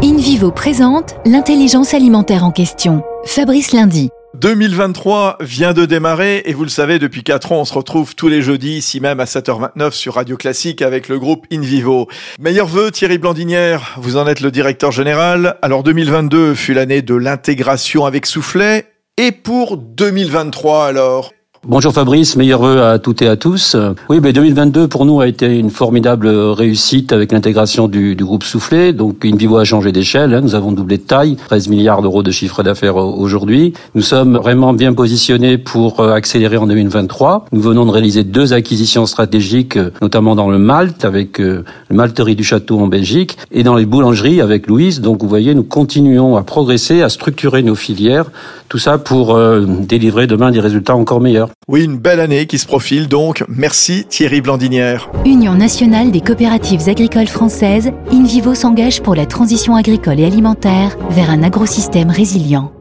InVivo présente l'intelligence alimentaire en question. Fabrice Lundi. 2023 vient de démarrer et vous le savez, depuis 4 ans, on se retrouve tous les jeudis, ici même à 7h29 sur Radio Classique avec le groupe InVivo. Meilleur vœu, Thierry Blandinière, vous en êtes le directeur général. Alors 2022 fut l'année de l'intégration avec Soufflet. Et pour 2023 alors Bonjour Fabrice, meilleurs vœux à toutes et à tous. Oui, mais 2022 pour nous a été une formidable réussite avec l'intégration du, groupe Soufflé. Donc InVivo a changé d'échelle, hein. nous avons doublé de taille, 13 milliards d'euros de chiffre d'affaires aujourd'hui. Nous sommes vraiment bien positionnés pour euh, accélérer en 2023. Nous venons de réaliser deux acquisitions stratégiques, euh, notamment dans le Malte avec euh, le Malterie du Château en Belgique et dans les boulangeries avec Louise. Donc vous voyez, nous continuons à progresser, à structurer nos filières, tout ça pour délivrer demain des résultats encore meilleurs. Oui, une belle année qui se profile donc. Merci Thierry Blandinière. Union nationale des coopératives agricoles françaises, InVivo s'engage pour la transition agricole et alimentaire vers un agrosystème résilient.